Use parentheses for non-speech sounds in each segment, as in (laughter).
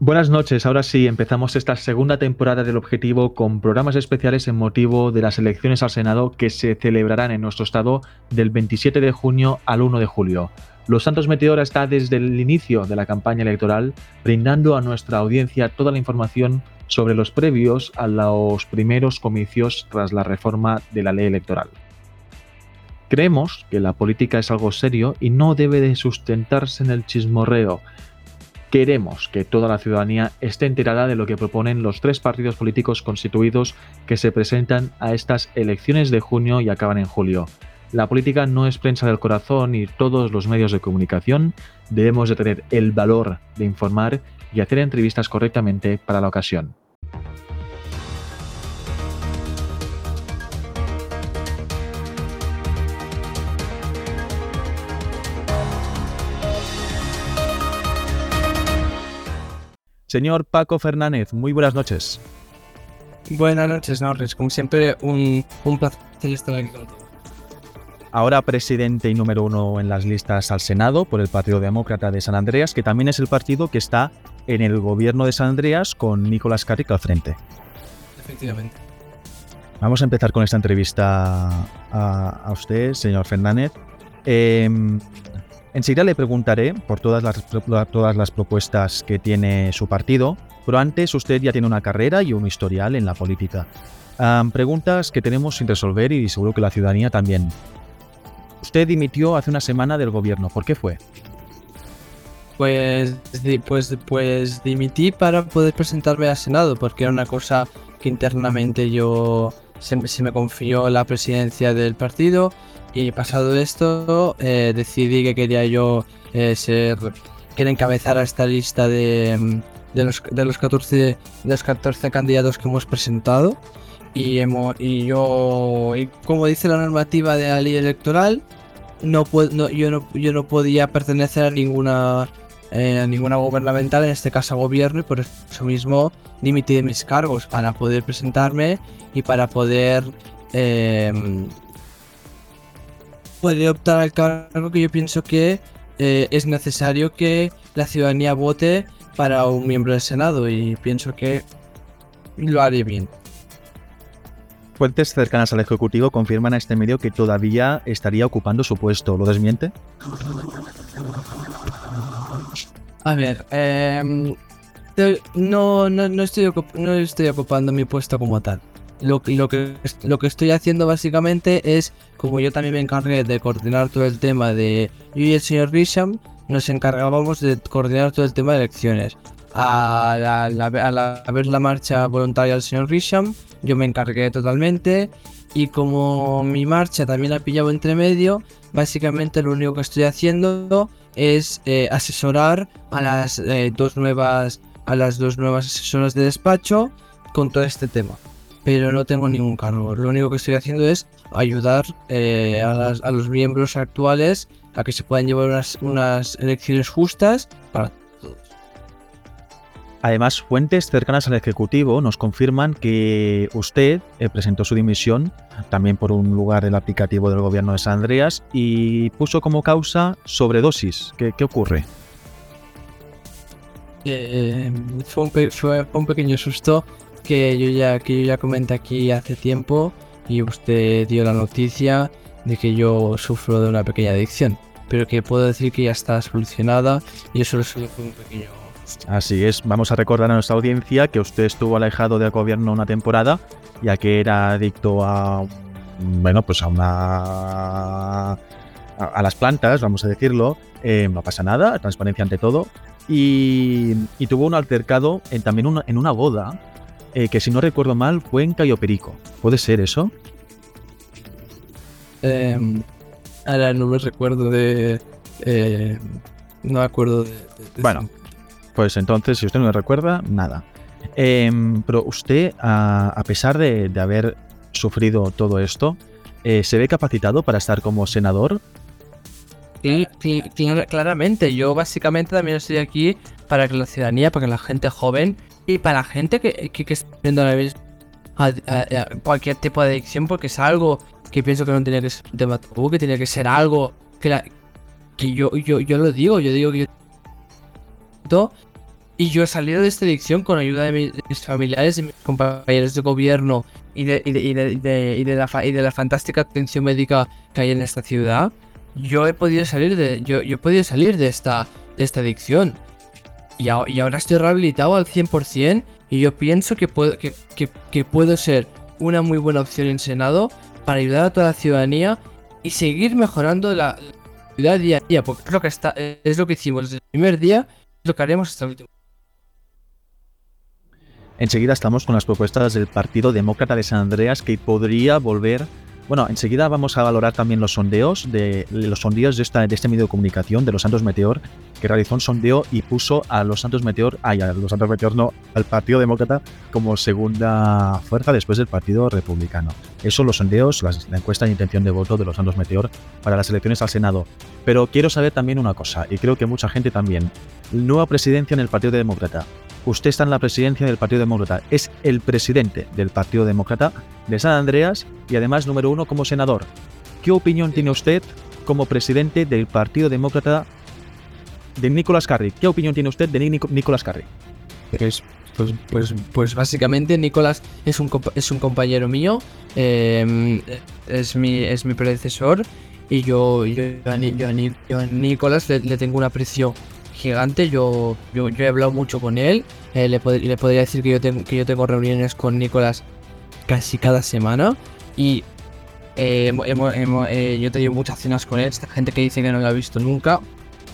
Buenas noches, ahora sí, empezamos esta segunda temporada del Objetivo con programas especiales en motivo de las elecciones al Senado que se celebrarán en nuestro estado del 27 de junio al 1 de julio. Los Santos Meteora está desde el inicio de la campaña electoral brindando a nuestra audiencia toda la información sobre los previos a los primeros comicios tras la reforma de la ley electoral. Creemos que la política es algo serio y no debe de sustentarse en el chismorreo, Queremos que toda la ciudadanía esté enterada de lo que proponen los tres partidos políticos constituidos que se presentan a estas elecciones de junio y acaban en julio. La política no es prensa del corazón y todos los medios de comunicación debemos de tener el valor de informar y hacer entrevistas correctamente para la ocasión. Señor Paco Fernández, muy buenas noches. Buenas noches, Norris. Como siempre, un, placer estar aquí contigo. Ahora presidente y número uno en las listas al Senado por el Partido Demócrata de San Andreas, que también es el partido que está en el gobierno de San Andreas con Nicolás Carrick al frente. Efectivamente. Vamos a empezar con esta entrevista a, usted, señor Fernández. Em, Enseguida le preguntaré por todas las, todas las propuestas que tiene su partido, pero antes usted ya tiene una carrera y un historial en la política. preguntas que tenemos sin resolver y seguro que la ciudadanía también. Usted dimitió hace una semana del gobierno. ¿Por qué fue? Pues, pues, pues dimití para poder presentarme al Senado, porque era una cosa que internamente yo se, se me confió la presidencia del partido y pasado esto, eh, decidí que quería yo eh, ser, quería encabezar esta lista de, de, los, de, los 14, de los 14 candidatos que hemos presentado. Y, hemos, y yo, y como dice la normativa de la ley electoral, no, no, yo, no, yo no podía pertenecer a ninguna, eh, ninguna gubernamental, en este caso gobierno, y por eso mismo limité de mis cargos para poder presentarme y para poder eh, puede optar al cargo que yo pienso que eh, es necesario que la ciudadanía vote para un miembro del Senado y pienso que lo haré bien. Fuentes cercanas al Ejecutivo confirman a este medio que todavía estaría ocupando su puesto. ¿Lo desmiente? A ver, em, no, no, estoy, no estoy ocupando mi puesto como tal lo, que, estoy haciendo básicamente es, como yo también me encargué de coordinar todo el tema de yo y el señor Risham, nos encargábamos de coordinar todo el tema de elecciones. A la, ver la marcha voluntaria del señor Risham, yo me encargué totalmente. Y como mi marcha también la pillado entre medio, básicamente lo único que estoy haciendo es eh, asesorar a las eh, dos nuevas a las dos nuevas asesoras de despacho con todo este tema pero no tengo ningún cargo. Lo único que estoy haciendo es ayudar eh, a, los miembros actuales a que se puedan llevar unas, elecciones justas para todos. Además, fuentes cercanas al Ejecutivo nos confirman que usted eh, presentó su dimisión también por un lugar del aplicativo del gobierno de San Andreas y puso como causa sobredosis. ¿Qué, qué ocurre? Eh, fue, un fue, un pequeño susto que yo ya que yo ya comenté aquí hace tiempo y usted dio la noticia de que yo sufro de una pequeña adicción, pero que puedo decir que ya está solucionada y eso solo fue un pequeño Así es, vamos a recordar a nuestra audiencia que usted estuvo alejado del gobierno una temporada, ya que era adicto a bueno, pues a una a, las plantas, vamos a decirlo, eh, no pasa nada, transparencia ante todo, y, tuvo un altercado en, también en una boda eh, que si no recuerdo mal fue en Cayo Perico. ¿Puede ser eso? Em, ahora no me recuerdo de... Eh, no me acuerdo de... bueno, pues entonces si usted no me recuerda, nada. Em, pero usted, a, pesar de, haber sufrido todo esto, eh, ¿se ve capacitado para estar como senador? Sí, claramente. Yo básicamente también estoy aquí para que la ciudadanía, para que la gente joven y para la gente que, que, está viendo a, cualquier tipo de adicción, porque es algo que pienso que no tiene que ser un tema tabú, que tiene que ser algo que, yo, yo, yo lo digo, yo digo que yo Y yo he salido de esta adicción con ayuda de mis familiares, de mis compañeros de gobierno y de, y de, y de, y de la, y de la fantástica atención médica que hay en esta ciudad. Yo he podido salir de, yo, yo he podido salir de esta, de esta adicción. Y, ahora estoy rehabilitado al 100% y yo pienso que puedo, que, que puedo ser una muy buena opción en Senado para ayudar a toda la ciudadanía y seguir mejorando la, ciudad día a día, porque es lo que, está, es lo que hicimos desde el primer día, es lo que haremos hasta el último. Enseguida estamos con las propuestas del Partido Demócrata de San Andreas que podría volver. Bueno, enseguida vamos a valorar también los sondeos de los sondeos de, este medio de comunicación de los Santos Meteor, que realizó un sondeo y puso a los Santos Meteor, ay, a los Santos Meteor no, al Partido Demócrata como segunda fuerza después del Partido Republicano. Eso los sondeos, las, la encuesta de intención de voto de los Santos Meteor para las elecciones al Senado. Pero quiero saber también una cosa, y creo que mucha gente también. Nueva presidencia en el Partido Demócrata usted está en la presidencia del Partido Demócrata, es el presidente del Partido Demócrata de San Andreas y además número uno como senador. ¿Qué opinión tiene usted como presidente del Partido Demócrata de Nicolás Carri? ¿Qué opinión tiene usted de Nicolás Carri? Pues, pues, pues, pues, básicamente Nicolás es un, es un compañero mío, eh, es, mi, es mi predecesor y yo, yo, yo, yo a Nicolás le, le tengo un aprecio gigante. Yo, yo, he hablado mucho con él. Eh, le, le, podría decir que yo, tengo, que yo tengo reuniones con Nicolás casi cada semana. Y eh, eh, yo he tenido muchas cenas con él. Esta gente que dice que no lo ha visto nunca.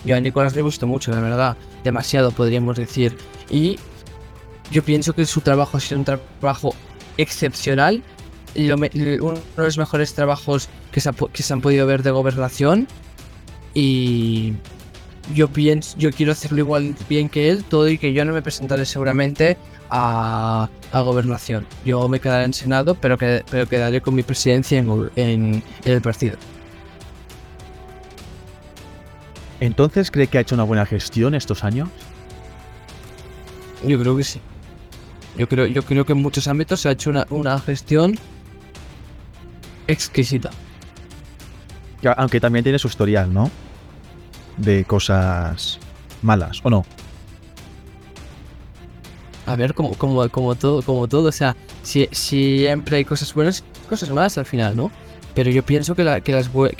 Yo a Nicolás le he visto mucho, la verdad. Demasiado, podríamos decir. Y yo pienso que su trabajo ha sido un trabajo excepcional. uno de los mejores trabajos que se, que se han podido ver de gobernación. Y yo pienso, yo quiero hacerlo igual bien que él, todo y que yo no me presentaré seguramente a, a gobernación. Yo me quedaré en Senado, pero, que, pero quedaré con mi presidencia en, en, el partido. ¿Entonces cree que ha hecho una buena gestión estos años? Yo creo que sí. Yo creo, yo creo que en muchos ámbitos se ha hecho una, una gestión exquisita. Aunque también tiene su historial, ¿no? De cosas malas, ¿o no? A ver, como, como, como todo, como todo, o sea, si, siempre hay cosas buenas, cosas malas al final, ¿no? Pero yo pienso que, las, que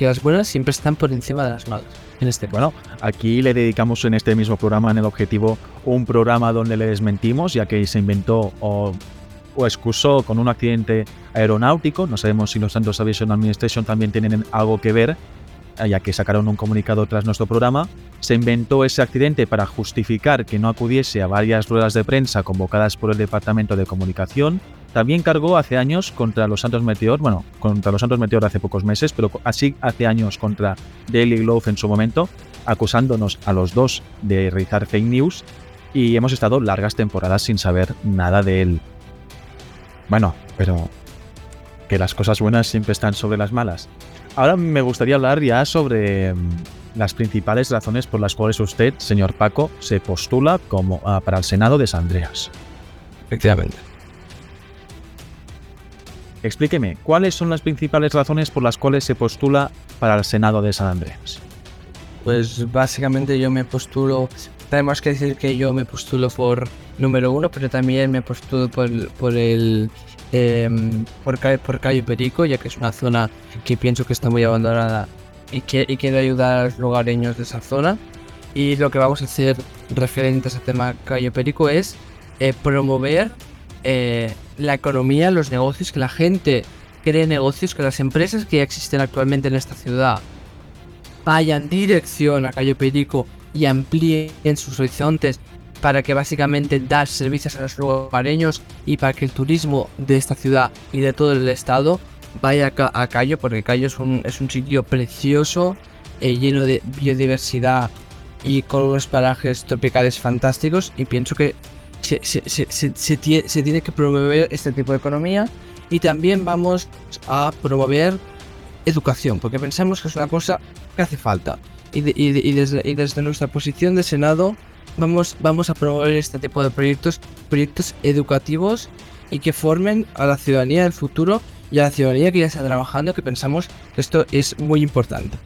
las buenas siempre están por encima de las malas. En este bueno, aquí le dedicamos en este mismo programa, en el objetivo, un programa donde le desmentimos, ya que se inventó o, o excusó con un accidente aeronáutico. No sabemos si los Santos Aviation Administration también tienen algo que ver ya que sacaron un comunicado tras nuestro programa, se inventó ese accidente para justificar que no acudiese a varias ruedas de prensa convocadas por el Departamento de Comunicación. También cargó hace años contra los Santos Meteor, bueno, contra los Santos Meteor hace pocos meses, pero así hace años contra Daily Glove en su momento, acusándonos a los dos de realizar fake news y hemos estado largas temporadas sin saber nada de él. Bueno, pero que las cosas buenas siempre están sobre las malas. Ahora me gustaría hablar ya sobre mm, las principales razones por las cuales usted, señor Paco, se postula como uh, para el Senado de San Andreas. Efectivamente. Explíqueme, ¿cuáles son las principales razones por las cuales se postula para el Senado de San Andreas? Pues básicamente yo me postulo, tenemos que decir que yo me postulo por número uno, pero también me postulo por, por el eh, por, por Calle Perico, ya que es una zona que pienso que está muy abandonada y, que, y quiero ayudar a los lugareños de esa zona. Y lo que vamos a hacer referente a ese tema Calle Perico es eh, promover eh, la economía, los negocios, que la gente cree negocios, que las empresas que ya existen actualmente en esta ciudad vayan dirección a Calle Perico y amplíen sus horizontes para que básicamente dar servicios a los lugareños y para que el turismo de esta ciudad y de todo el estado vaya a Cayo, porque Cayo es un, es un sitio precioso, eh, lleno de biodiversidad y con unos parajes tropicales fantásticos y pienso que se, se, se, se, tiene que promover este tipo de economía y también vamos a promover educación, porque pensamos que es una cosa que hace falta. Y, y, desde, y desde nuestra posición de Senado vamos, vamos a promover este tipo de proyectos, proyectos educativos y que formen a la ciudadanía del futuro y a la ciudadanía que ya está trabajando, que pensamos que esto es muy importante.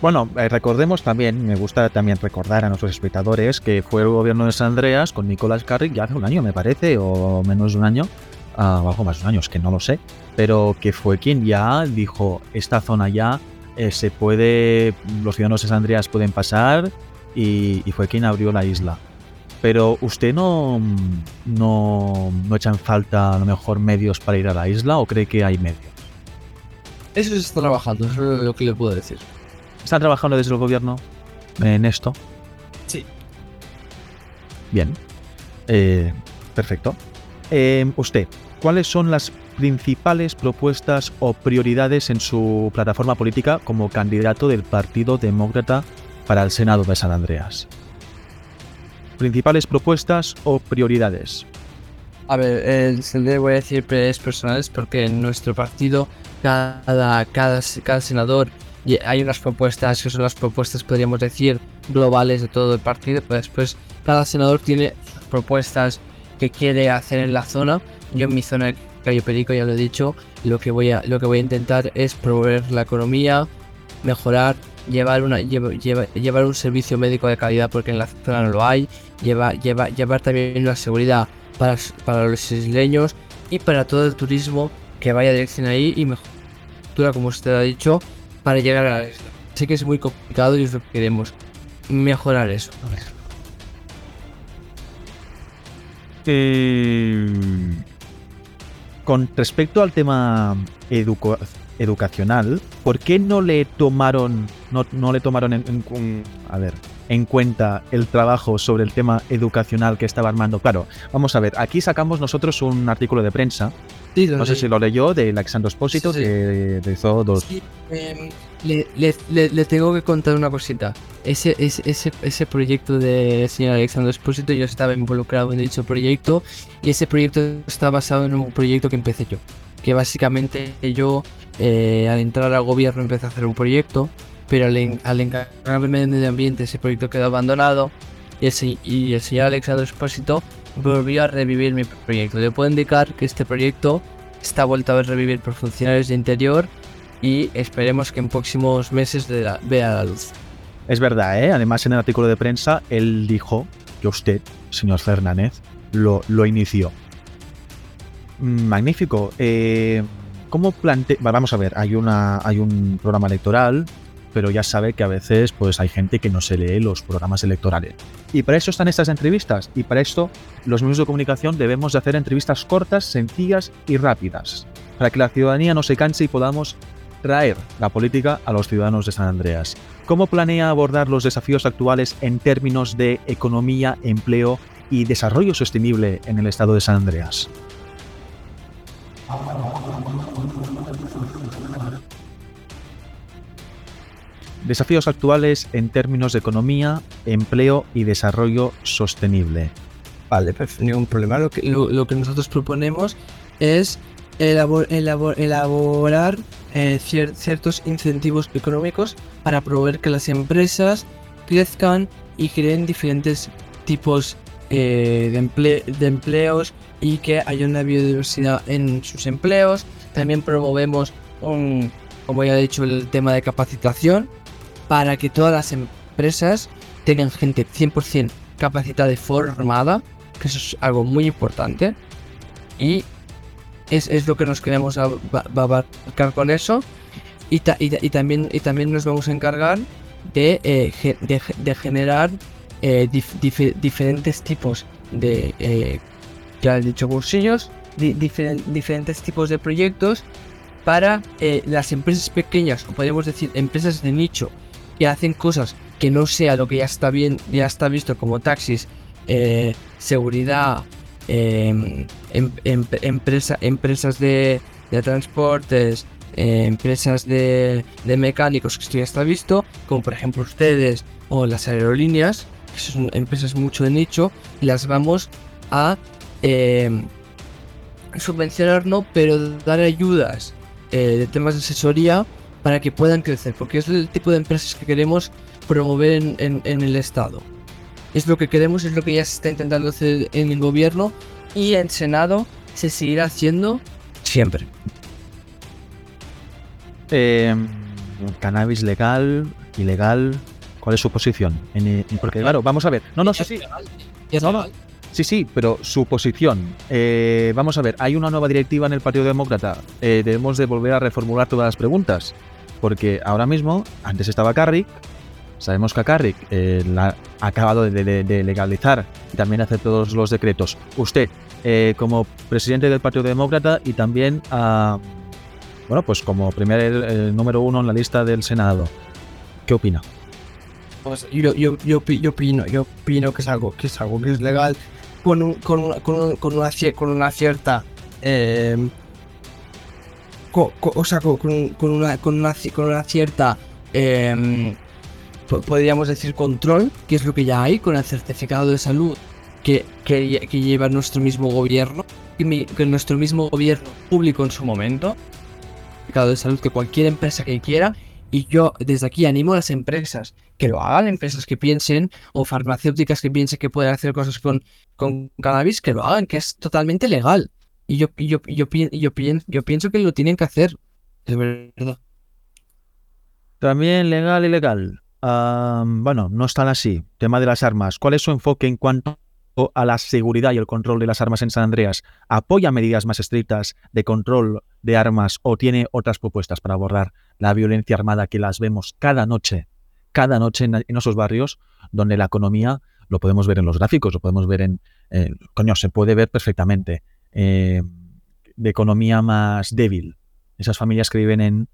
Bueno, eh, recordemos también, me gusta también recordar a nuestros espectadores que fue el gobierno de San Andreas con Nicolás Carrick ya hace un año, me parece, o menos de un año, uh, algo más de un año, es que no lo sé, pero que fue quien ya dijo, esta zona ya eh, se puede, los ciudadanos de San Andreas pueden pasar y, y, fue quien abrió la isla. Pero usted no, no, no echa en falta a lo mejor medios para ir a la isla o cree que hay medios? Eso se está trabajando, eso es lo que le puedo decir. ¿Están trabajando desde el gobierno en esto? Sí. Bien. Eh, perfecto. Eh, usted, ¿cuáles son las principales propuestas o prioridades en su plataforma política como candidato del Partido Demócrata para el Senado de San Andreas? Principales propuestas o prioridades. A ver, eh, le voy a decir prioridades personales porque en nuestro partido cada, cada, cada senador hay unas propuestas que son las propuestas, podríamos decir, globales de todo el partido, pero después cada senador tiene propuestas que quiere hacer en la zona. Yo en mi zona de Cayo Perico, ya lo he dicho, lo que voy a, lo que voy a intentar es promover la economía, mejorar, llevar, una, llevar un servicio médico de calidad porque en la zona no lo hay, llevar, llevar, llevar también una seguridad para, para los isleños y para todo el turismo que vaya dirección ahí y mejor como usted ha dicho, para llegar a esto. Sé que es muy complicado y es queremos mejorar eso. Eh, con respecto al tema educacional, ¿por qué no le tomaron, no, no le tomaron en, a ver, en cuenta el trabajo sobre el tema educacional que estaba armando? Claro, vamos a ver, aquí sacamos nosotros un artículo de prensa no sé si lo leyó de Alexandro Espósito, que hizo dos. Em, le, tengo que contar una cosita. Ese, ese, ese, proyecto de señor Alexandro Espósito, yo estaba involucrado en dicho proyecto y ese proyecto está basado en un proyecto que empecé yo. Que básicamente yo, eh, al entrar al gobierno, empecé a hacer un proyecto, pero al, al encargarme del medio ambiente, ese proyecto quedó abandonado y el, y el señor Alexandro Espósito volvió a revivir mi proyecto. Le puedo indicar que este proyecto está vuelto a revivir por funcionarios de interior y esperemos que en próximos meses vea la luz. Es verdad, ¿eh? además en el artículo de prensa él dijo que usted, señor Fernández, lo, lo inició. Magnífico. Eh, ¿Cómo plantea? Vamos a ver, hay, una, hay un programa electoral pero ya sabe que a veces pues hay gente que no se lee los programas electorales. Y para eso están estas entrevistas, y para esto los medios de comunicación debemos de hacer entrevistas cortas, sencillas y rápidas, para que la ciudadanía no se canse y podamos traer la política a los ciudadanos de San Andreas. ¿Cómo planea abordar los desafíos actuales en términos de economía, empleo y desarrollo sostenible en el estado de San Andreas? Desafíos actuales en términos de economía, empleo y desarrollo sostenible. Vale, perfecto, ningún problema. Lo que, nosotros proponemos es elaborar eh, ciertos incentivos económicos para promover que las empresas crezcan y creen diferentes tipos eh, de empleos y que haya una biodiversidad en sus empleos. También promovemos un, como ya he dicho, el tema de capacitación para que todas las empresas tengan gente 100% capacitada y formada, que eso es algo muy importante. Y es, lo que nos queremos abarcar con eso. Y, también, y también nos vamos a encargar de, eh, de, generar eh, diferentes tipos de, eh, ya he dicho, bolsillos, diferentes tipos de proyectos para las empresas pequeñas, o podríamos decir empresas de nicho, que hacen cosas que no sea lo que ya está bien, ya está visto como taxis, eh, seguridad, em, em, em, empresa, empresas de, transportes, eh, empresas de, mecánicos, que esto ya está visto, como por ejemplo ustedes o las aerolíneas, que son empresas mucho de nicho, las vamos a subvencionar, no, pero dar ayudas eh, de temas de asesoría para que puedan crecer, porque es el tipo de empresas que queremos promover en, el Estado. Es lo que queremos, es lo que ya se está intentando hacer en el gobierno y en Senado se seguirá haciendo siempre. Eh, cannabis legal, ilegal, ¿cuál es su posición? En- porque claro, vamos a ver. No, no, sí, sí. Es No, no. Sí, sí, pero su posición. Eh, vamos a ver, hay una nueva directiva en el Partido Demócrata. Eh, debemos de volver a reformular todas las preguntas. Porque ahora mismo, antes estaba Carrick, sabemos que a Carrick eh, la ha acabado de, legalizar y también hacer todos los decretos. Usted, eh, como presidente del Partido Demócrata y también, ah, bueno, pues como primer número uno en la lista del Senado, ¿qué opina? Pues yo, yo, yo, yo opino, yo opino que es algo que es algo que es legal con, un- con, una, con, un- con una, con una cierta eh, o sea, co- con, una, con, una, con una cierta eh, po- podríamos decir control, que es lo que ya hay con el certificado de salud que, que, que lleva nuestro mismo gobierno, que, que nuestro mismo gobierno público en su momento, certificado de salud que cualquier empresa que quiera y yo desde aquí animo a las empresas que lo hagan, empresas que piensen o farmacéuticas que piensen que pueden hacer cosas con, con cannabis, que lo hagan, que es totalmente legal. Y yo, yo, yo, pi- y yo, pien- yo pienso que lo tienen que hacer. De verdad. También legal y legal. Ah, bueno, no están así. Tema de las armas. ¿Cuál es su enfoque en cuanto a la seguridad y el control de las armas en San Andreas? ¿Apoya medidas más estrictas de control de armas o tiene otras propuestas para abordar la violencia armada que las vemos cada noche, cada noche en, en esos barrios donde la economía, lo podemos ver en los gráficos, lo podemos ver en... eh, coño, se puede ver perfectamente. eh, de economía más débil. Esas familias que viven en...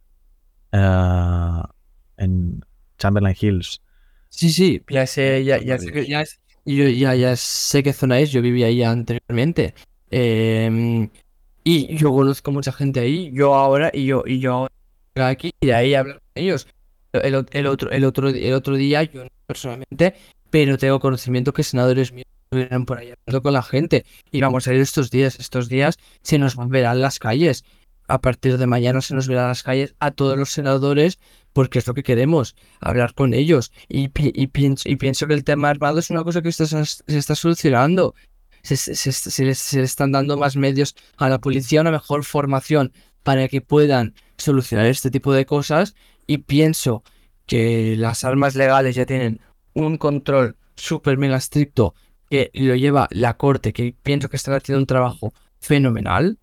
ah, en Chamberlain Hills. Sí, sí, ya sé, ya, ya sé, ya, es- yo ya, ya sé qué zona es, yo vivía ahí anteriormente. Em, y yo conozco mucha gente ahí, yo ahora, y yo, y yo aquí, y de ahí hablar con ellos. El, el otro, el otro, el otro día, yo personalmente, pero tengo conocimiento que senadores míos estuvieran por ahí hablando con la gente. Y vamos a ir estos días, estos días se nos van a ver en las calles. A partir de mañana se nos verán en las calles a todos los senadores porque es lo que queremos hablar con ellos. Y, pi- y, pienso, que el tema armado es una cosa que está- se está solucionando. Se, se- se- se se están dando más medios a la policía, una mejor formación para que puedan solucionar este tipo de cosas. Y pienso que las armas legales ya tienen un control súper mega estricto que lo lleva la corte, que pienso que están haciendo un trabajo fenomenal.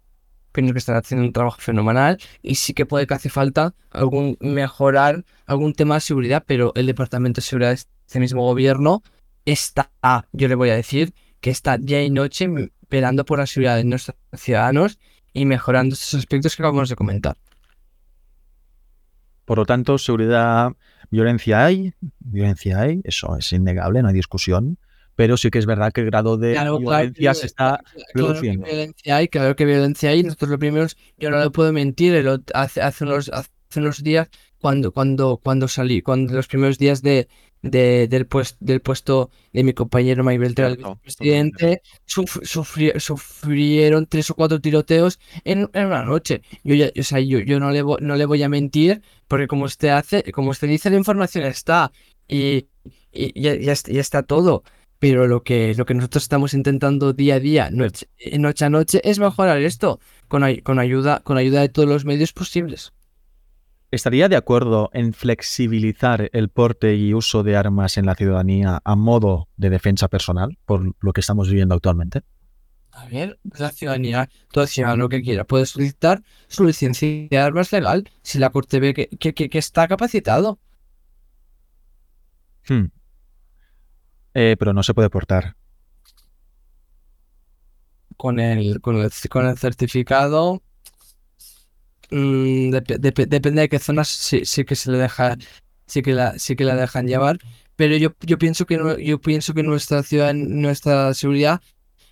Pienso que están haciendo un trabajo fenomenal y sí que puede que hace falta algún mejorar algún tema de seguridad, pero el Departamento de Seguridad de este mismo gobierno está, yo le voy a decir, que está día y noche velando por la seguridad de nuestros ciudadanos y mejorando estos aspectos que acabamos de comentar. Por lo tanto, seguridad, violencia hay, violencia hay, eso es innegable, no hay discusión, pero sí que es verdad que el grado de Claro, claro, violencia se está claro que reduciendo. violencia hay, claro que violencia hay. Nosotros lo primero, yo no le puedo mentir, hace, hace, unos, hace unos días, cuando, cuando, cuando salí, cuando los primeros días de, de- del, pues, del puesto de mi compañero Beltrán, el suf- sufri- sufrieron tres o cuatro tiroteos en, en una noche. Yo, ya, o sea, yo, yo no, le vo- no le voy a mentir, porque como usted hace, como usted dice, la información está y, y ya, ya est- ya está todo. Pero lo que, lo que nosotros estamos intentando día a día, noche, eh, noche a noche, es mejorar esto con, con, ayuda, con ayuda de todos los medios posibles. ¿Estaría de acuerdo en flexibilizar el porte y uso de armas en la ciudadanía a modo de defensa personal por lo que estamos viviendo actualmente? A ver, la ciudadanía, todo ciudadano que quiera puede solicitar su licencia de armas legal si la corte ve que, que- que- que está capacitado. Hmm. Eh, pero no se puede portar. Con el, con el, con el certificado, mm, dep- dep- depende de qué zonas sí, sí que se le deja, sí que la, sí que la dejan llevar. Pero yo, yo pienso que no- yo pienso que nuestra ciudad, nuestra seguridad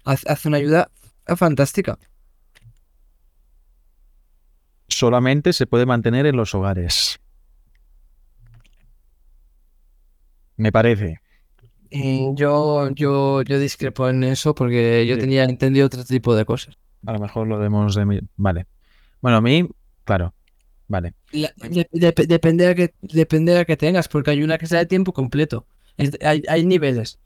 hace, hace una ayuda fantástica. Solamente se puede mantener en los hogares. Me parece. Yo, yo, yo discrepo en eso porque yo Sí. tenía entendido otro tipo de cosas. A lo mejor lo demos de... mi- Vale. Bueno, a mí, claro. Vale. La- de- dep- depende de que, depende de que tengas, porque hay una que sea de tiempo completo. Es de- hay, hay niveles.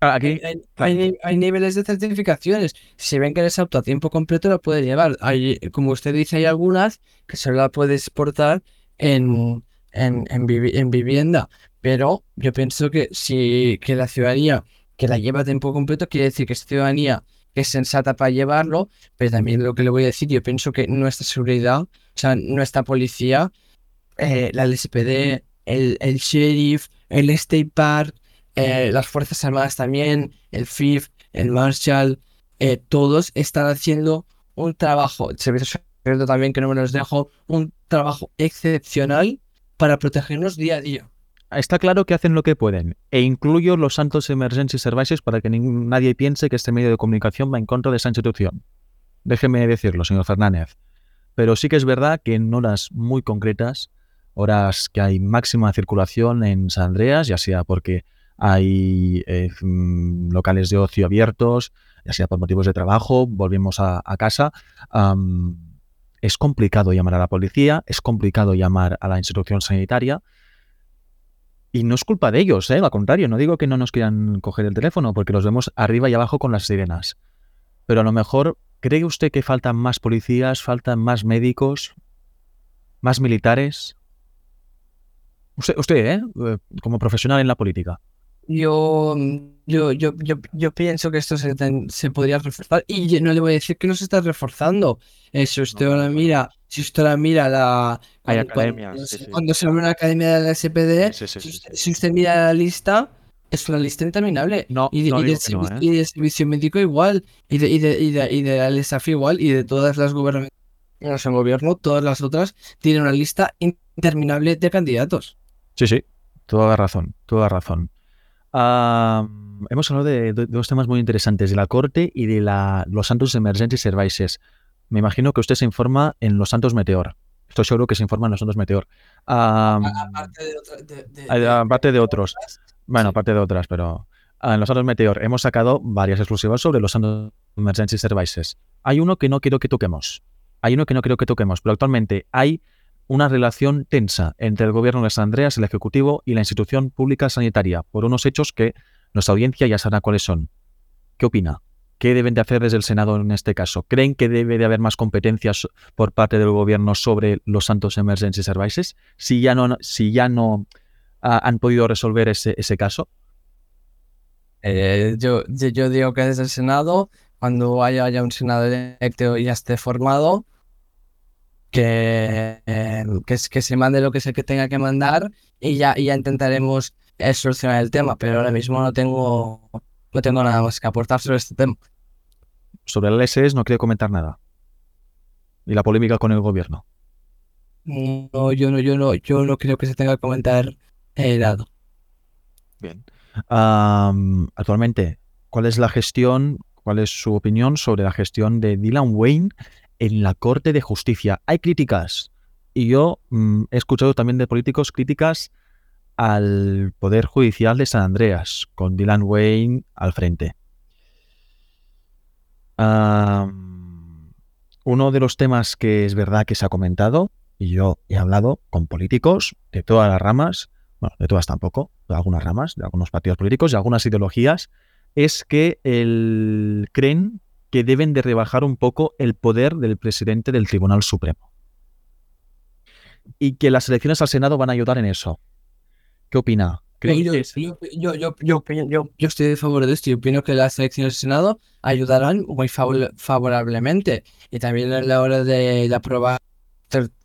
Aquí, Hay, hay- hay ni- hay niveles de certificaciones. Si ven que eres apto a tiempo completo, la puedes llevar. Hay, como usted dice, hay algunas que solo la puedes portar en, en, en, vivienda. Pero yo pienso que si que la ciudadanía que la lleva a tiempo completo quiere decir que es ciudadanía que es sensata para llevarlo, pero también lo que le voy a decir, yo pienso que nuestra seguridad, o sea, nuestra policía, eh, la LSPD, el, sheriff, el State Park, eh, las Fuerzas Armadas también, el FIF, el Marshall, eh, todos están haciendo un trabajo, el servicio secreto también, que no me los dejo, un trabajo excepcional para protegernos día a día. Está claro que hacen lo que pueden, e incluyo los Santos Emergency Services para que nadie piense que este medio de comunicación va en contra de esa institución. Déjeme decirlo, señor Fernández. Pero sí que es verdad que en horas muy concretas, horas que hay máxima circulación en San Andreas, ya sea porque hay eh, mm, locales de ocio abiertos, ya sea por motivos de trabajo, volvemos a, casa. es complicado llamar a la policía, es complicado llamar a la institución sanitaria. Y no es culpa de ellos, ¿eh? al contrario, no digo que no nos quieran coger el teléfono, porque los vemos arriba y abajo con las sirenas. Pero a lo mejor, ¿cree usted que faltan más policías, faltan más médicos, más militares? Usted, usted ¿eh? eh como profesional en la política yo, yo, yo, yo, yo pienso que esto se, se, podría reforzar y no le voy a decir que no se está reforzando. Eh, si usted ahora mira, si usted ahora mira la Hay academias, cuando, se abre una academia de la SPD, si, usted, mira la lista, es una lista interminable. No, y, de, no y, de, ¿eh? servicio médico igual, y de, y de, y de, y de la LSAF igual, y de todas las gobernamentos en gobierno, todas las otras tienen una lista interminable de candidatos. Sí, sí, toda razón, toda razón hemos hablado de, dos temas muy interesantes, de la Corte y de la, los Santos Emergency Services. Me imagino que usted se informa en los Santos Meteor. Estoy seguro que se informa en los Santos Meteor. aparte, de, otros. Bueno, aparte de otras, pero ah, en los Santos Meteor hemos sacado varias exclusivas sobre los Santos Emergency Services. Hay uno que no quiero que toquemos. Hay uno que no quiero que toquemos, pero actualmente hay una relación tensa entre el gobierno de San Andreas, el Ejecutivo y la institución pública sanitaria por unos hechos que nuestra audiencia ya sabrá cuáles son. ¿Qué opina? ¿Qué deben de hacer desde el Senado en este caso? ¿Creen que debe de haber más competencias por parte del gobierno sobre los Santos Emergency Services? Si ya no, si ya no ah, han podido resolver ese, ese caso. Eh, yo, yo digo que desde el Senado, cuando haya, haya un Senado electo y ya esté formado, que, eh, que, que, se mande lo que sé que tenga que mandar y ya, ya intentaremos eh, solucionar el tema, pero ahora mismo no tengo, no tengo nada más que aportar sobre este tema. Sobre el LSS no quiero comentar nada. Y la polémica con el gobierno. No, yo no, yo no, yo no creo que se tenga que comentar el lado. Bien. actualmente, ¿cuál es la gestión, cuál es su opinión sobre la gestión de Dylan Wayne en la Corte de Justicia. Hay críticas y yo mm, he escuchado también de políticos críticas al Poder Judicial de San Andreas, con Dylan Wayne al frente. uno de los temas que es verdad que se ha comentado, y yo he hablado con políticos de todas las ramas, bueno, de todas tampoco, de algunas ramas, de algunos partidos políticos y algunas ideologías, es que el, creen que deben de rebajar un poco el poder del presidente del Tribunal Supremo. Y que las elecciones al Senado van a ayudar en eso. ¿Qué opina? Yo, yo, yo, yo, estoy de favor de esto. Yo opino que las elecciones al Senado ayudarán muy favorablemente. Y también a la hora de, aprobar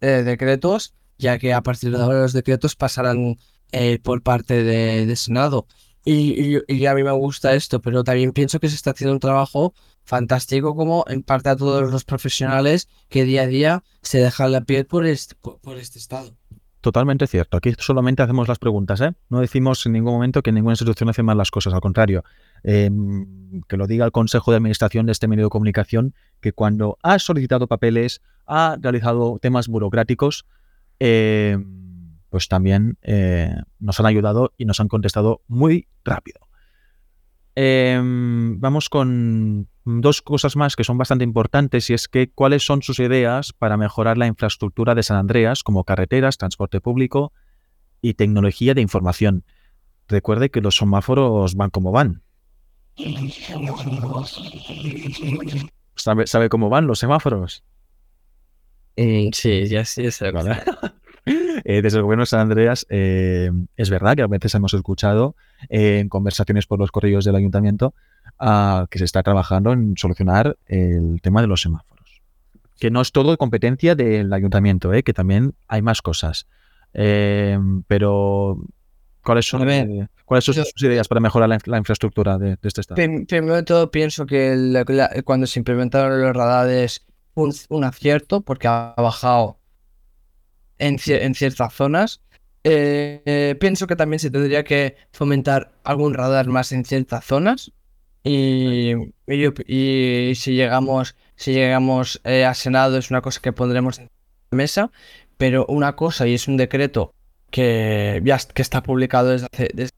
eh, decretos, ya que a partir de ahora los decretos pasarán eh, por parte del Senado. Y, y, a mí me gusta esto, pero también pienso que se está haciendo un trabajo fantástico como en parte a todos los profesionales que día a día se dejan la piel por este, por este estado. Totalmente cierto. Aquí solamente hacemos las preguntas, ¿eh? No decimos en ningún momento que ninguna institución hace mal las cosas, al contrario. Em, que lo diga el Consejo de Administración de este medio de comunicación, que cuando ha solicitado papeles, ha realizado temas burocráticos, em, pues también eh, nos han ayudado y nos han contestado muy rápido. Em, vamos con dos cosas más que son bastante importantes y es que cuáles son sus ideas para mejorar la infraestructura de San Andreas como carreteras, transporte público y tecnología de información. Recuerde que los semáforos van como van. ¿Sabe, cómo van los semáforos? Eh, sí, ya sí, es Eh, desde el gobierno de San Andreas eh, es verdad que a veces hemos escuchado eh, en conversaciones por los correos del ayuntamiento ah, que se está trabajando en solucionar el tema de los semáforos. Que no es todo competencia del ayuntamiento, que también hay más cosas. pero, ¿cuáles son, ¿cuáles son sus ideas para mejorar la, infraestructura de, este estado? Primero de todo, pienso que cuando se implementaron los radares un, un acierto porque ha bajado en, ciertas zonas. Eh, pienso que también se tendría que fomentar algún radar más en ciertas zonas. Y, y, si llegamos, si llegamos eh, a Senado es una cosa que pondremos en la mesa. Pero una cosa, y es un decreto que ya que está publicado desde hace...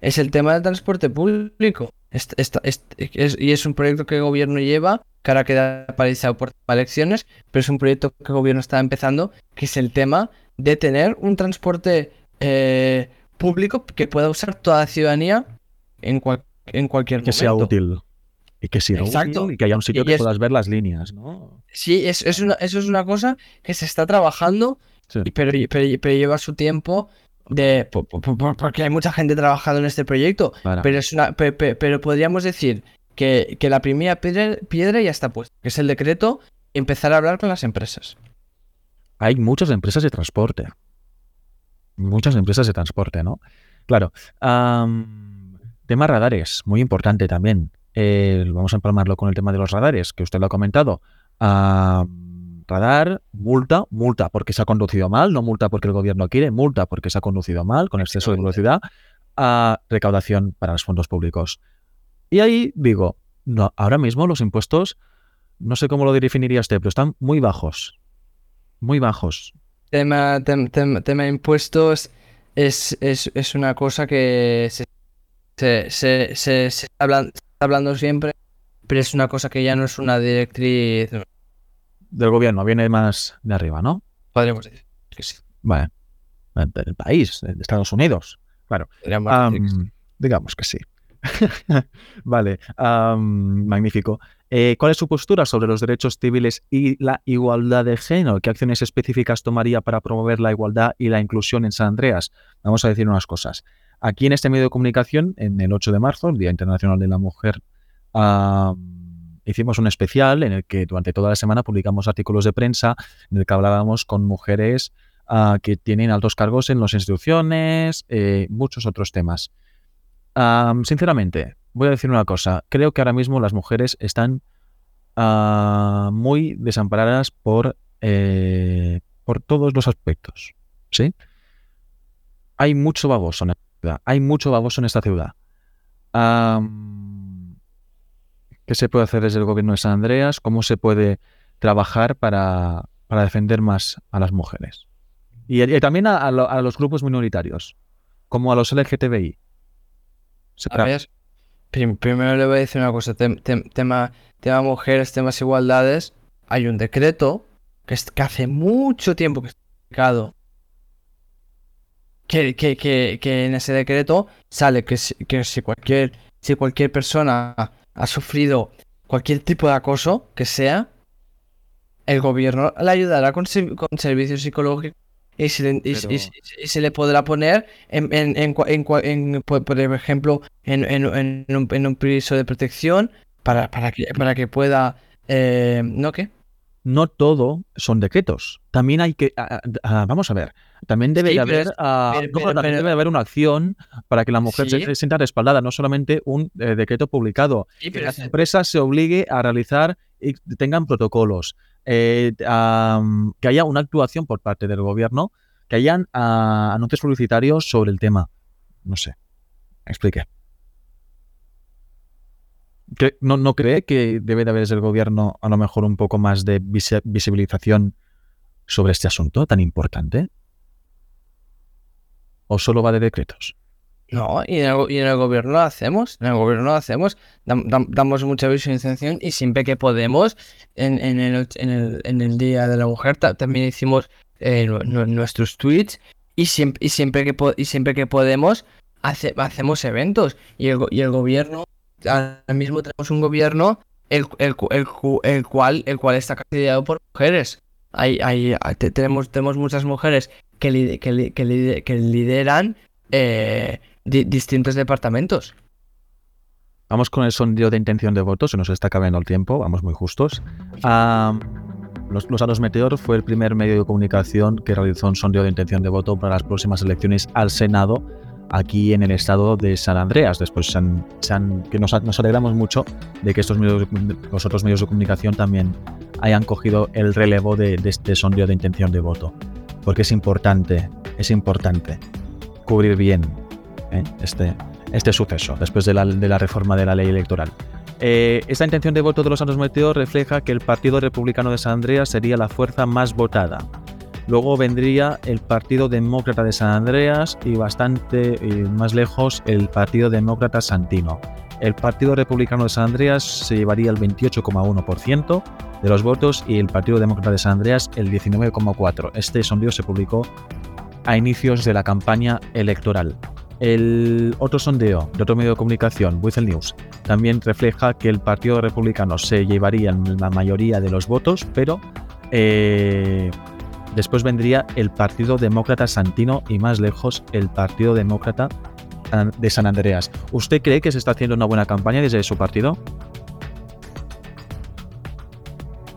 es el tema del transporte público. Y es un proyecto que el gobierno lleva que ahora queda paralizado por elecciones, pero es un proyecto que el gobierno está empezando, que es el tema de tener un transporte eh, público que pueda usar toda la ciudadanía en, en cualquier que sea útil. Y que sea útil y que haya un sitio que puedas ver las líneas, ¿no? Sí, es, una, eso es una cosa que se está trabajando, pero, pero, lleva su tiempo de porque hay mucha gente trabajando en este proyecto, pero es una pero podríamos decir que, la primera piedra, ya está puesta, que es el decreto, empezar a hablar con las empresas. Hay muchas empresas de transporte. Muchas empresas de transporte, ¿no? Claro. tema radares, muy importante también. vamos a empalmarlo con el tema de los radares, que usted lo ha comentado. Radar, multa, multa porque se ha conducido mal, no multa porque el gobierno quiere, multa porque se ha conducido mal, con exceso de velocidad, a recaudación para los fondos públicos. Y ahí digo, no, ahora mismo los impuestos, no sé cómo lo definiría usted, pero están muy bajos. Muy bajos. Tema, tema impuestos es, es, una cosa que se, se, se, está, hablando, siempre, pero es una cosa que ya no es una directriz del gobierno, viene más de arriba, ¿no? Podríamos decir que sí. Vale. Del país, de Estados Unidos. Claro. digamos que sí. (laughs) vale, magnífico. Eh, ¿Cuál es su postura sobre los derechos civiles y la igualdad de género? ¿Qué acciones específicas tomaría para promover la igualdad y la inclusión en San Andreas? Vamos a decir unas cosas. Aquí en este medio de comunicación, en el 8 de marzo, el Día Internacional de la Mujer, hicimos un especial en el que durante toda la semana publicamos artículos de prensa en el que hablábamos con mujeres ah, que tienen altos cargos en las instituciones, eh, muchos otros temas sinceramente, voy a decir una cosa. Creo que ahora mismo las mujeres están ah, muy desamparadas por, eh, por todos los aspectos. ¿Sí? Hay mucho baboso en esta ciudad. Hay mucho baboso en esta ciudad. ¿Qué se puede hacer desde el gobierno de San Andreas? ¿Cómo se puede trabajar para, defender más a las mujeres? Y, también a, a, los grupos minoritarios, como a los LGTBI primero le voy a decir una cosa, tema, tema mujeres, temas igualdades, hay un decreto que, que hace mucho tiempo que está publicado, que, que, que, en ese decreto sale que, que si, cualquier, si cualquier persona ha sufrido cualquier tipo de acoso que sea, el gobierno le ayudará con, con servicios psicológicos y se, le, podrá poner, en, en, en, por, ejemplo, en, un, un, piso de protección para, para, que, para que pueda... Eh, ¿No qué? No todo son decretos. También hay que... vamos a ver. También debe, haber, debe haber una acción para que la mujer se, sienta respaldada, no solamente un eh, decreto publicado. que las empresas se obligue a realizar y tengan protocolos. Eh, que haya una actuación por parte del gobierno, que hayan uh, anuncios publicitarios sobre el tema. No sé. Explique. no, ¿No cree que debe de haber desde el gobierno a lo mejor un poco más de visibilización sobre este asunto tan importante? ¿O solo va de decretos? No, y en, el, gobierno lo hacemos, en el gobierno lo hacemos, damos mucha visualización y siempre que podemos, en, el, en el, Día de la Mujer también hicimos eh, nuestros tweets y siempre, y siempre, que, y siempre que podemos hacemos eventos y el, y el gobierno, ahora mismo tenemos un gobierno el, el, cual, el cual está castigado por mujeres. Hay, hay, tenemos, tenemos muchas mujeres que, li- que li- que li- que lideran eh, di- distintos departamentos. Vamos con el sondeo de intención de voto, se nos está acabando el tiempo, vamos muy justos. Ah, los, los Aros Meteor fue el primer medio de comunicación que realizó un sondeo de intención de voto para las próximas elecciones al Senado aquí en el estado de San Andreas. Después se han- que nos, alegramos mucho de que estos medios, los otros medios de comunicación también hayan cogido el relevo de este sondeo de intención de voto. Porque es importante, es importante cubrir bien ¿eh? este, este suceso después de la, de la reforma de la ley electoral. Eh, esta intención de voto de los Meteor refleja que el Partido Republicano de San Andreas sería la fuerza más votada. Luego vendría el Partido Demócrata de San Andreas y bastante eh, más lejos el Partido Demócrata Santino. El Partido Republicano de San Andreas se llevaría el 28,1% de los votos y el Partido Demócrata de San Andreas el 19,4%. Este sondeo se publicó a inicios de la campaña electoral. El otro sondeo de otro medio de comunicación, Whistle News, también refleja que el Partido Republicano se llevaría la mayoría de los votos, pero eh, después vendría el Partido Demócrata Santino y más lejos el Partido Demócrata de San Andreas. ¿Usted cree que se está haciendo una buena campaña desde su partido?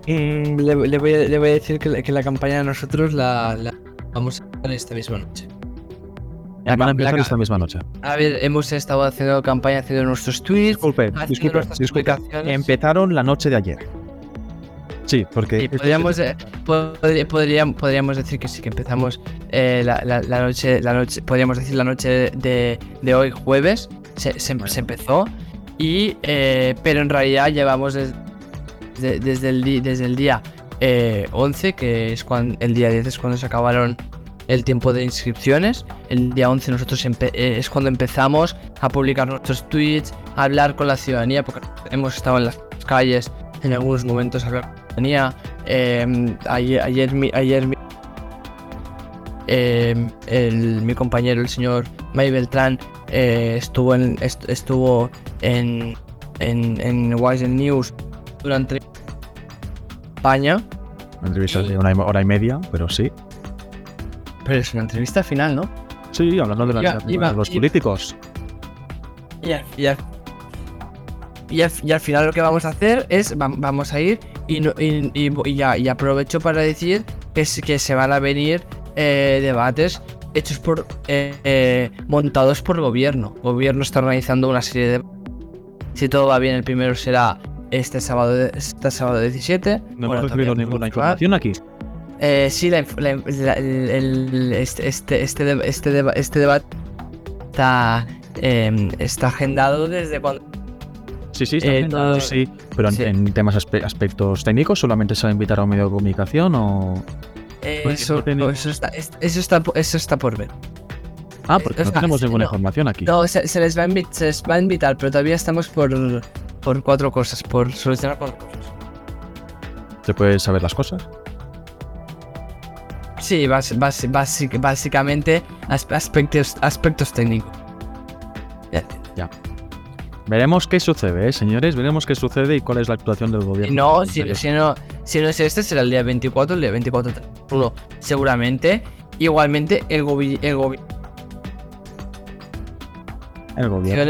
Mm, le, le voy a, le voy a decir que, la- que la campaña de nosotros la, la vamos a hacer esta misma noche. La Van a empezar esta misma noche. A ver, hemos estado haciendo campaña, haciendo nuestros tweets, Disculpe, disculpe, disculpe. Empezaron la noche de ayer. Sí, porque... Podríamos, eh, podríamos, podríamos decir que sí, que empezamos eh, la, la- la noche, la noche, podríamos decir la noche de, de hoy, jueves, se, se- Bueno. se empezó, y, eh, pero en realidad llevamos des- de- desde, el desde el día eh, 11, que es cuando el día 10 es cuando se acabaron el tiempo de inscripciones, el día 11 nosotros eh, es cuando empezamos a publicar nuestros tweets, a hablar con la ciudadanía, porque hemos estado en las calles en algunos momentos a hablar ciudadanía. Eh, ayer, ayer, mi- ayer mi- eh, el- mi compañero, el señor May Beltrán, eh, estuvo en, est- estuvo en, en, en Wise News durante España, Una entrevista de una hora y media, pero sí. pero es una entrevista final, ¿no? Sí, hablando de, la- Iba- de los iba- políticos. Y al, y y al- y al final lo que vamos a hacer es, va- vamos a ir y, no- y- y- y ya, y aprovecho para decir que, se- que se van a venir eh, debates hechos por, eh, eh, montados por el gobierno. El gobierno está organizando una serie de... Si todo va bien, el primero será este sábado, este sábado 17. No Bueno, hemos recibido ninguna información aquí. eh, sí, la inf- la inf- la- el, el- este, este, este, deba- este, deba- este debate está, em, está agendado desde cuando... Sí, sí, eh, todo- sí. Pero en, sí. en temas aspe- aspectos técnicos, ¿solamente se va a invitar a un medio de comunicación o...? eh, Pues eso, tenemos- eso, está, es- eso, está, eso está por ver. Ah, porque o no sea, tenemos ninguna no. información aquí. No, se, se les va a invi- se les va a invitar, pero todavía estamos por, por cuatro cosas, por solucionar cuatro cosas. ¿Se puede saber las cosas? Sí, básicamente as- aspectos, aspectos técnicos. Veremos qué sucede, ¿eh, señores. Veremos qué sucede y cuál es la actuación del gobierno. no, si, si no, si no es este, será el día 24, el día 24 uno, seguramente. Igualmente, el gobierno el gobi- El gobierno.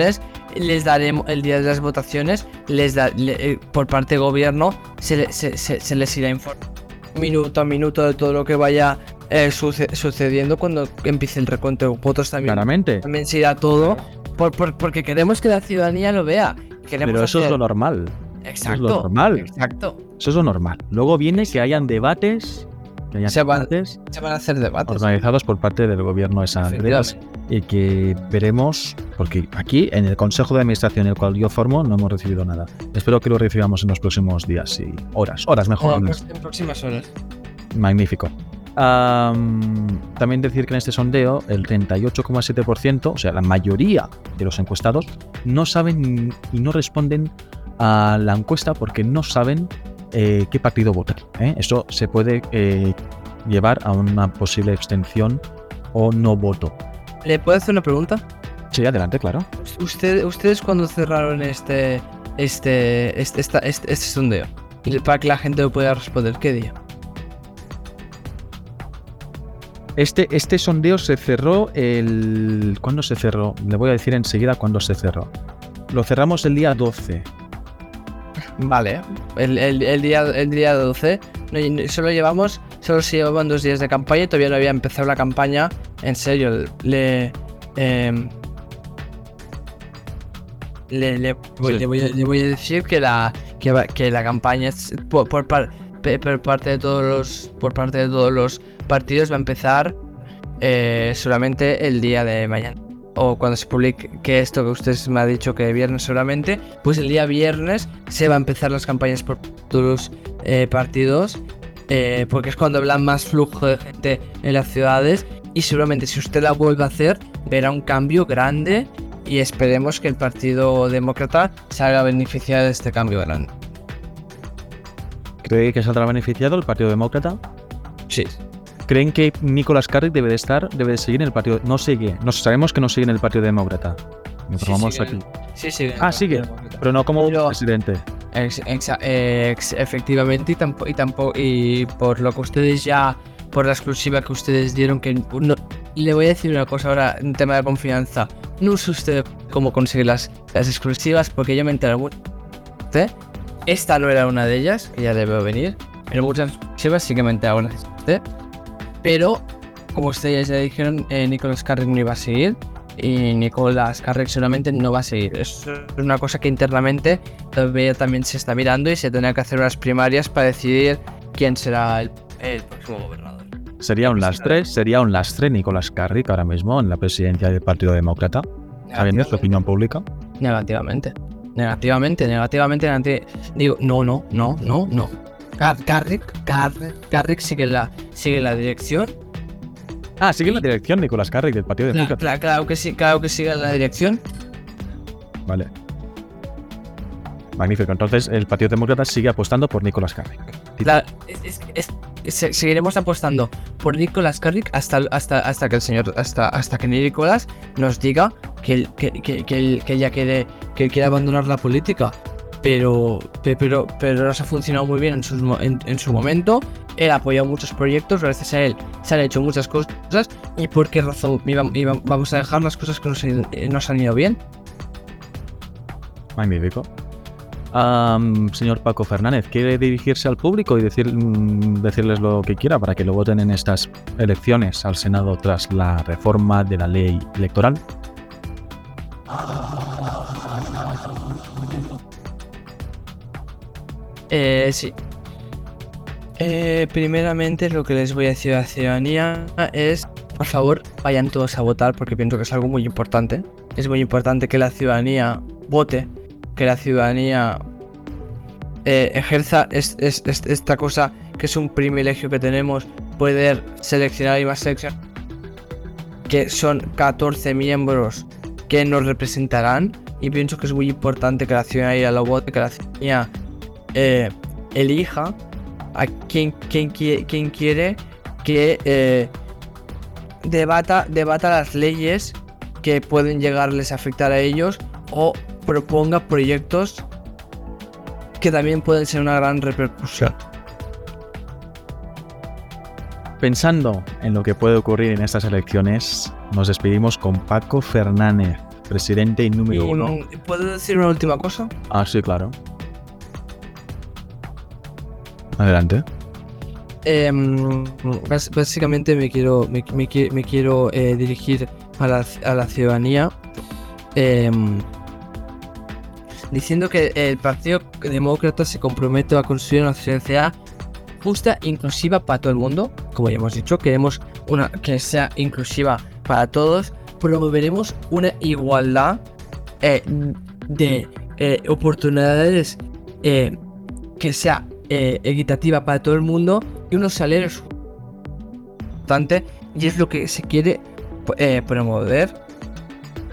les daremos el día de las votaciones, les da, le- eh, por parte del gobierno, se, le- se, se- se les irá informando minuto a minuto de todo lo que vaya eh, suce- sucediendo cuando empiece el recuento de votos también. Claramente. También se irá todo, por, por- porque queremos que la ciudadanía lo vea. Queremos Pero eso es lo normal. Exacto. lo normal. Exacto. Eso es lo normal. Luego viene que hayan debates, que hayan Se van- debates Se van a hacer debates. organizados por parte del gobierno de San Andrés y que veremos, porque aquí en el Consejo de Administración, el cual yo formo, no hemos recibido nada. Espero que lo recibamos en los próximos días y horas, horas mejor. En, en próximas horas. Magnífico. Am, también decir que en este sondeo el 38,7%, o sea, la mayoría de los encuestados, no saben y no responden a la encuesta porque no saben eh, qué partido votar. ¿eh? Eso se puede eh, llevar a una posible abstención o no voto. ¿Le puedo hacer una pregunta? Sí, adelante, claro. Usted, ¿Ustedes cuando cerraron este este este, esta- este, este sondeo? Para que la gente lo pueda responder, ¿qué día? Este, este sondeo se cerró el... ¿Cuándo se cerró? Le voy a decir enseguida cuándo se cerró. Lo cerramos el día 12. Vale, el, el, día, el día 12. solo llevamos, solo se llevaban dos días de campaña y todavía no había empezado la campaña. En serio, le... Em, le, voy, a, decir que la, que, la campaña por, por, parte de todos los por parte de todos los partidos va a empezar eh, solamente el día de mañana o cuando se publique que esto que usted me ha dicho que viernes solamente, pues el día viernes se va a empezar las campañas por todos los eh, partidos, eh, porque es cuando hablan más flujo de gente en las ciudades y seguramente si usted la vuelve a hacer verá un cambio grande y esperemos que el Partido Demócrata salga beneficiado de este cambio grande. ¿Cree que saldrá beneficiado el Partido Demócrata? Sí. ¿Creen que Nicolás Carrick debe de estar, debe de seguir en el partido? No sigue. No sabemos que no sigue en el Partido Demócrata. Informamos sí, aquí. Sí, sigue. Ah, sigue. Pero no como presidente. efectivamente, y, tampoco, y tampoco, y por lo que ustedes ya, por la exclusiva que ustedes dieron, que no, le voy a decir una cosa ahora, en tema de confianza. No sé usted cómo conseguir las, las exclusivas, porque yo me enteré mucho. Esta no era una de ellas, que ya debe venir. Pero muchas sí que me una. Pero, como ustedes ya dijeron, eh, Nicolás Carrick no iba a seguir. Y Nicolás Carrick solamente no va a seguir. Es una cosa que internamente todavía también se está mirando y se tendrá que hacer unas primarias para decidir quién será el, próximo gobernador. Sería un lastre, sería un lastre Nicolás Carrick ahora mismo en la presidencia del Partido Demócrata, sabiendo su opinión pública. Negativamente. Negativamente, negativamente, Digo, no, no, no, no, no. Carrick, Carrick, sigue la, sigue la dirección. Ah, sigue la dirección Nicolás Carrick del Partido Demócrata. Claro, claro, que sí, claro que sigue la dirección. Vale. Magnífico. Entonces el Partido Demócrata sigue apostando por Nicolás Carrick. seguiremos apostando por Nicolás Carrick hasta, hasta, hasta que el señor, hasta, hasta que Nicolás nos diga que, que, que, que, ya quiere, que quiere abandonar la política pero, pero, pero ha funcionado muy bien en, su momento. Él ha apoyado muchos proyectos, gracias a él se han hecho muchas cosas. ¿Y por qué razón vamos a dejar las cosas que nos, nos han ido bien? Magnífico. señor Paco Fernández, ¿quiere dirigirse al público y decir, mm, decirles lo que quiera para que lo voten en estas elecciones al Senado tras la reforma de la ley electoral? Eh, sí. Eh, primeramente lo que les voy a decir a la ciudadanía es, por favor, vayan todos a votar porque pienso que es algo muy importante. Es muy importante que la ciudadanía vote, que la ciudadanía eh, ejerza esta cosa que es un privilegio que tenemos, poder seleccionar y más seleccionar, que son 14 miembros que nos representarán. Y pienso que es muy importante que la ciudadanía lo vote, que la ciudadanía eh, elija a quien, quien, quien quiere que eh, debata, debata las leyes que pueden llegarles a afectar a ellos o proponga proyectos que también pueden ser una gran repercusión. Pensando en lo que puede ocurrir en estas elecciones, nos despedimos con Paco Fernández, presidente y número uno. ¿Puedo decir una última cosa? Ah, sí, claro. Adelante. Em, básicamente me quiero, me, quiero eh, dirigir a la, ciudadanía em, diciendo que el Partido Demócrata se compromete a construir una sociedad justa inclusiva para todo el mundo. Como ya hemos dicho, queremos una que sea inclusiva para todos. Promoveremos una igualdad eh, de eh, oportunidades que sea eh, equitativa para todo el mundo y unos salarios importantes y es lo que se quiere eh, promover.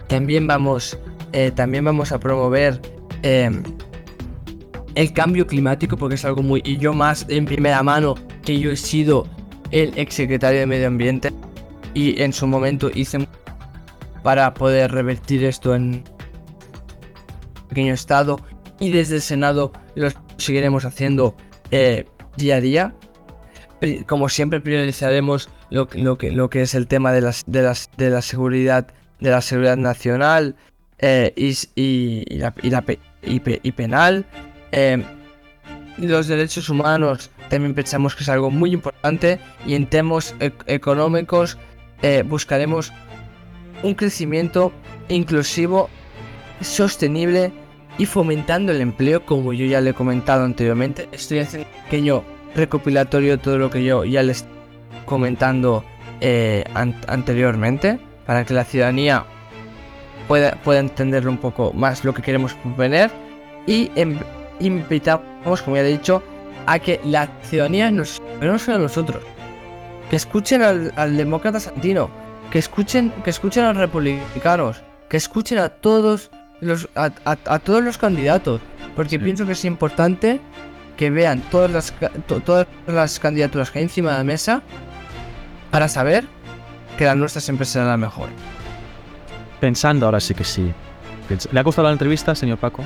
También vamos, eh, también vamos a promover el cambio climático porque es algo muy y yo más en primera mano que yo he sido el ex secretario de medio ambiente y en su momento hice para poder revertir esto en pequeño estado y desde el Senado lo seguiremos haciendo eh, día a día. Como siempre priorizaremos lo, lo, que, lo que es el tema de, las, de, las, de la seguridad de la seguridad nacional eh, y, y, la, y, penal. Eh, los derechos humanos también pensamos que es algo muy importante y en temas e económicos eh, buscaremos un crecimiento inclusivo, sostenible y fomentando el empleo, como yo ya le he comentado anteriormente. Estoy haciendo un pequeño recopilatorio de todo lo que yo ya les comentando eh, an anteriormente, para que la ciudadanía pueda, pueda entender un poco más lo que queremos proponer y em, invitamos, como ya he dicho, a que la ciudadanía nos, no solo a nosotros, que escuchen al, al demócrata Santino, que escuchen, que escuchen a los republicanos, que escuchen a todos los, a, a, a todos los candidatos, porque sí. pienso que es importante que vean todas las, to, todas las candidaturas que hay encima de la mesa para saber que la nuestra siempre será la mejor. Pensando ahora sí que sí. ¿Le ha gustado la entrevista, señor Paco?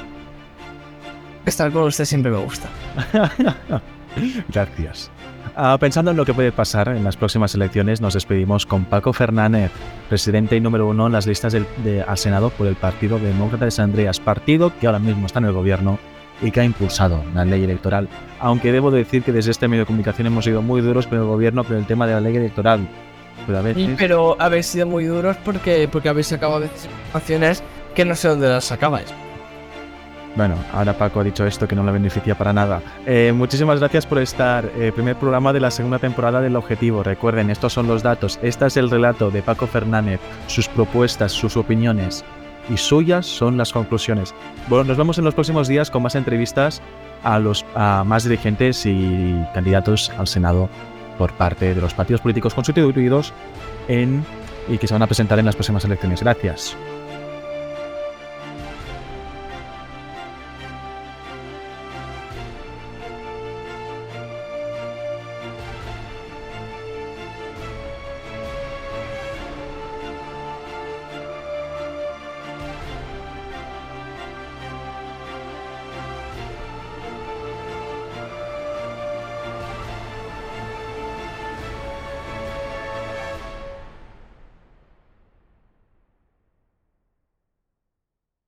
Estar con usted siempre me gusta. (laughs) Gracias. Uh, pensando en lo que puede pasar en las próximas elecciones, nos despedimos con Paco Fernández, presidente y número uno en las listas del, de, al Senado por el Partido Demócrata de San Andreas, partido que ahora mismo está en el gobierno y que ha impulsado la ley electoral. Aunque debo decir que desde este medio de comunicación hemos sido muy duros con el gobierno con el tema de la ley electoral. Pero, a veces... pero habéis sido muy duros porque, porque habéis sacado informaciones que no sé dónde las sacabais. Bueno, ahora Paco ha dicho esto que no le beneficia para nada. Eh, muchísimas gracias por estar. Eh, primer programa de la segunda temporada del Objetivo. Recuerden, estos son los datos. Este es el relato de Paco Fernández, sus propuestas, sus opiniones y suyas son las conclusiones. Bueno, nos vemos en los próximos días con más entrevistas a los a más dirigentes y candidatos al Senado por parte de los partidos políticos constituidos en, y que se van a presentar en las próximas elecciones. Gracias.